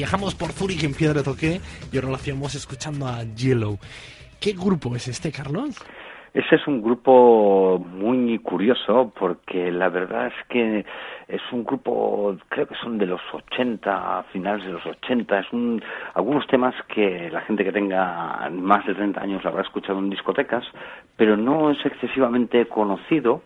Viajamos por Zurich en Piedra Toque y ahora lo hacíamos escuchando a Yellow. ¿Qué grupo es este, Carlos? Ese es un grupo muy curioso porque la verdad es que es un grupo, creo que son de los 80, finales de los 80, es un, algunos temas que la gente que tenga más de 30 años habrá escuchado en discotecas, pero no es excesivamente conocido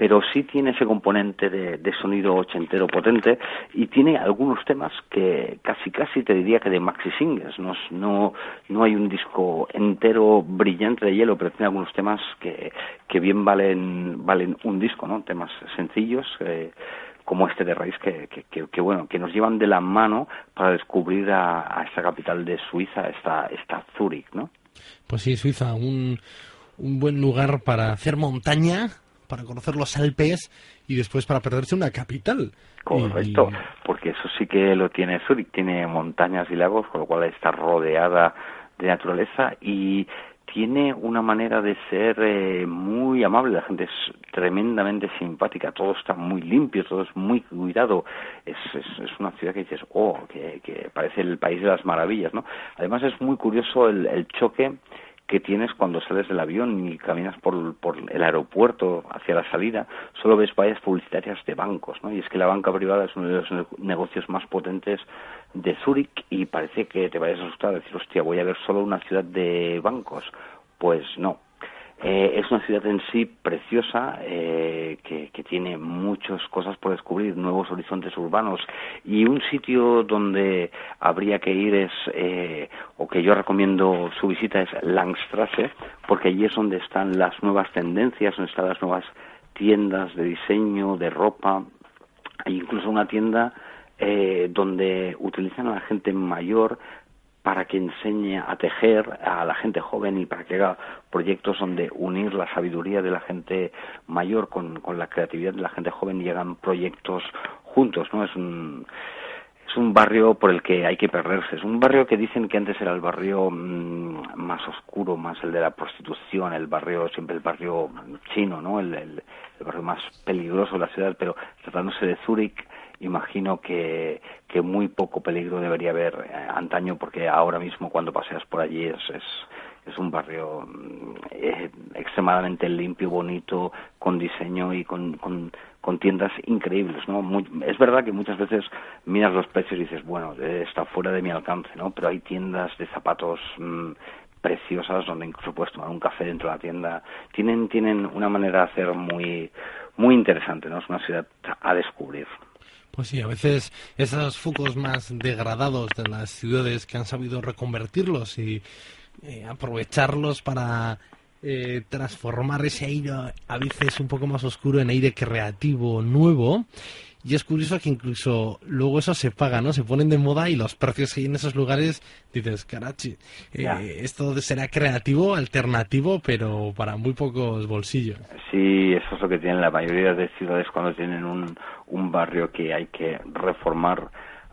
pero sí tiene ese componente de, sonido ochentero potente y tiene algunos temas que casi casi te diría que de maxi singles. No, no, no hay un disco entero brillante de hielo, pero tiene algunos temas que, que bien valen, valen un disco, ¿no? Temas sencillos. Eh, como este de Raíz que, que, bueno que nos llevan de la mano para descubrir a, a esta capital de Suiza esta esta Zúrich no pues sí Suiza un un buen lugar para hacer montaña para conocer los Alpes y después para perderse una capital. Correcto, porque eso sí que lo tiene Zurich, tiene montañas y lagos, con lo cual está rodeada de naturaleza y tiene una manera de ser eh, muy amable, la gente es tremendamente simpática, todo está muy limpio, todo es muy cuidado, es, es, una ciudad que dices, oh, que, que, parece el país de las maravillas, ¿no? Además es muy curioso el, el choque que tienes cuando sales del avión y caminas por, por, el aeropuerto hacia la salida, solo ves vallas publicitarias de bancos, ¿no? Y es que la banca privada es uno de los negocios más potentes de Zúrich y parece que te vayas a asustar, decir, hostia, voy a ver solo una ciudad de bancos. Pues no, eh, es una ciudad en sí preciosa eh, que, tiene muchas cosas por descubrir, nuevos horizontes urbanos. Y un sitio donde habría que ir es, eh, o que yo recomiendo su visita es Langstrasse, porque allí es donde están las nuevas tendencias, donde están las nuevas tiendas de diseño, de ropa, hay incluso una tienda eh, donde utilizan a la gente mayor para que enseñe a tejer a la gente joven y para que haga proyectos donde unir la sabiduría de la gente mayor con, con la creatividad de la gente joven y hagan proyectos juntos, ¿no? Es un es un barrio por el que hay que perderse. Es un barrio que dicen que antes era el barrio mm, más oscuro, más el de la prostitución, el barrio, siempre el barrio chino, ¿no? El, el, el barrio más peligroso de la ciudad, pero tratándose de Zúrich, imagino que, que muy poco peligro debería haber eh, antaño porque ahora mismo cuando paseas por allí es, es, un barrio mm, eh, extremadamente limpio, bonito, con diseño y con, con, tiendas increíbles, ¿no? es verdad que muchas veces miras los precios y dices, bueno, está fuera de mi alcance, ¿no? Pero hay tiendas de zapatos mm, preciosas donde incluso puedes tomar un café dentro de la tienda. Tienen, tienen una manera de hacer muy, muy interesante, ¿no? Es una ciudad a descubrir. Pues sí, a veces esos focos más degradados de las ciudades que han sabido reconvertirlos y eh, aprovecharlos para eh, transformar ese aire a veces un poco más oscuro en aire creativo, nuevo. Y es curioso que incluso luego eso se paga, ¿no? Se ponen de moda y los precios que hay en esos lugares, dices, carachi, eh, esto será creativo, alternativo, pero para muy pocos bolsillos. Sí, eso es lo que tienen la mayoría de ciudades cuando tienen un, un barrio que hay que reformar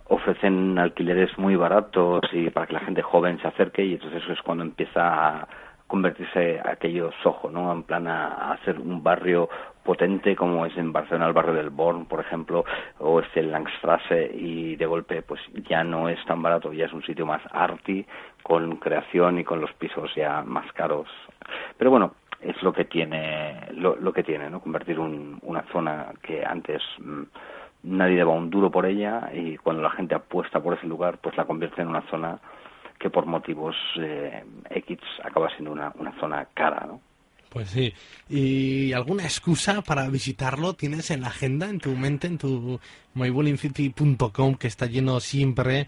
ofrecen alquileres muy baratos y para que la gente joven se acerque y entonces eso es cuando empieza a convertirse aquello sojo, ¿no? En plan a, hacer un barrio potente como es en Barcelona el barrio del Born, por ejemplo, o este Langstrasse y de golpe pues ya no es tan barato, ya es un sitio más arty con creación y con los pisos ya más caros. Pero bueno, es lo que tiene lo, lo que tiene, ¿no? Convertir un, una zona que antes mm, nadie daba un duro por ella y cuando la gente apuesta por ese lugar, pues la convierte en una zona que por motivos eh, X acaba siendo una, una zona cara, ¿no? Pues sí. ¿Y alguna excusa para visitarlo tienes en la agenda, en tu mente, en tu mybowlingcity.com, que está lleno siempre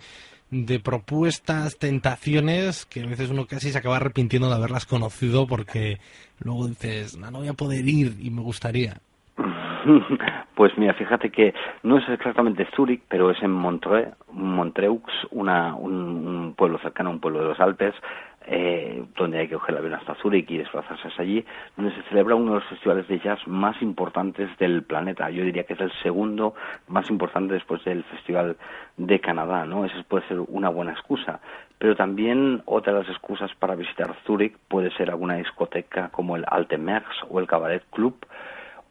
de propuestas, tentaciones, que a veces uno casi se acaba arrepintiendo de haberlas conocido porque luego dices, no, no voy a poder ir y me gustaría. Pues mira, fíjate que no es exactamente Zúrich, pero es en Montreux, Montreux, una, un, pueblo cercano, un pueblo de los Alpes, eh, donde hay que coger el avión hasta Zúrich y desplazarse hasta allí, donde se celebra uno de los festivales de jazz más importantes del planeta. Yo diría que es el segundo más importante después del Festival de Canadá, ¿no? Esa puede ser una buena excusa. Pero también otra de las excusas para visitar Zúrich puede ser alguna discoteca como el Alte Merx o el Cabaret Club,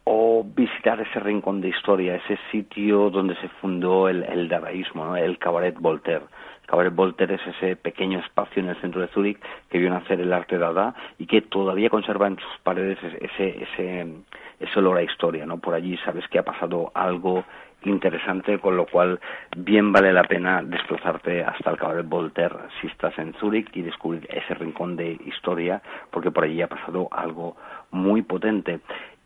o visitar ese rincón de historia, ese sitio donde se fundó el, el dadaísmo, el Cabaret Voltaire. Cabaret Voltaire es ese pequeño espacio en el centro de Zúrich que vio nacer el arte dada y que todavía conserva en sus paredes ese, ese, ese olor a historia. ¿no? Por allí sabes que ha pasado algo interesante, con lo cual bien vale la pena desplazarte hasta el Cabaret Voltaire si estás en Zúrich y descubrir ese rincón de historia, porque por allí ha pasado algo muy potente.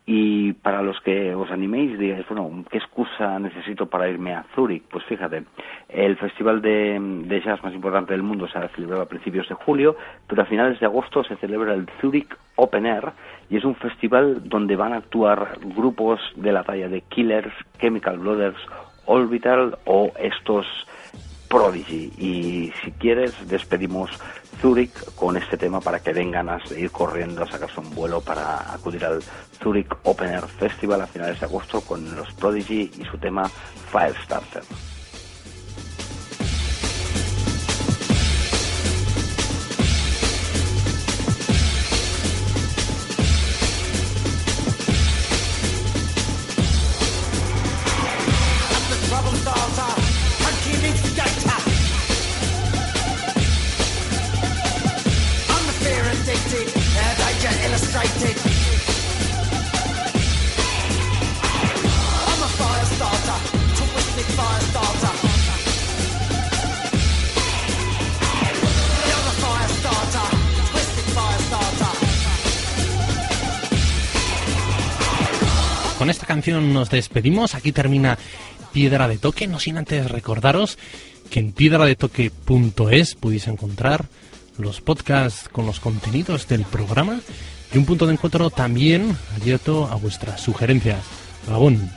Y para los que os animéis, digáis, bueno, ¿qué excusa necesito para irme a Zúrich? Pues fíjate, el festival de, de, jazz más importante del mundo se ha celebrado a principios de julio, pero a finales de agosto se celebra el Zurich Open Air y es un festival donde van a actuar grupos de la talla de Killers, Chemical Brothers, Orbital o estos Prodigy. Y si quieres, despedimos Zurich con este tema para que den ganas de ir corriendo a sacarse un vuelo para acudir al Zurich Open Air Festival a finales de agosto con los Prodigy y su tema Firestarter. Nos despedimos. Aquí termina Piedra de Toque. No sin antes recordaros que en piedradetoque.es podéis encontrar los podcasts con los contenidos del programa y un punto de encuentro también abierto a vuestras sugerencias. Gabón.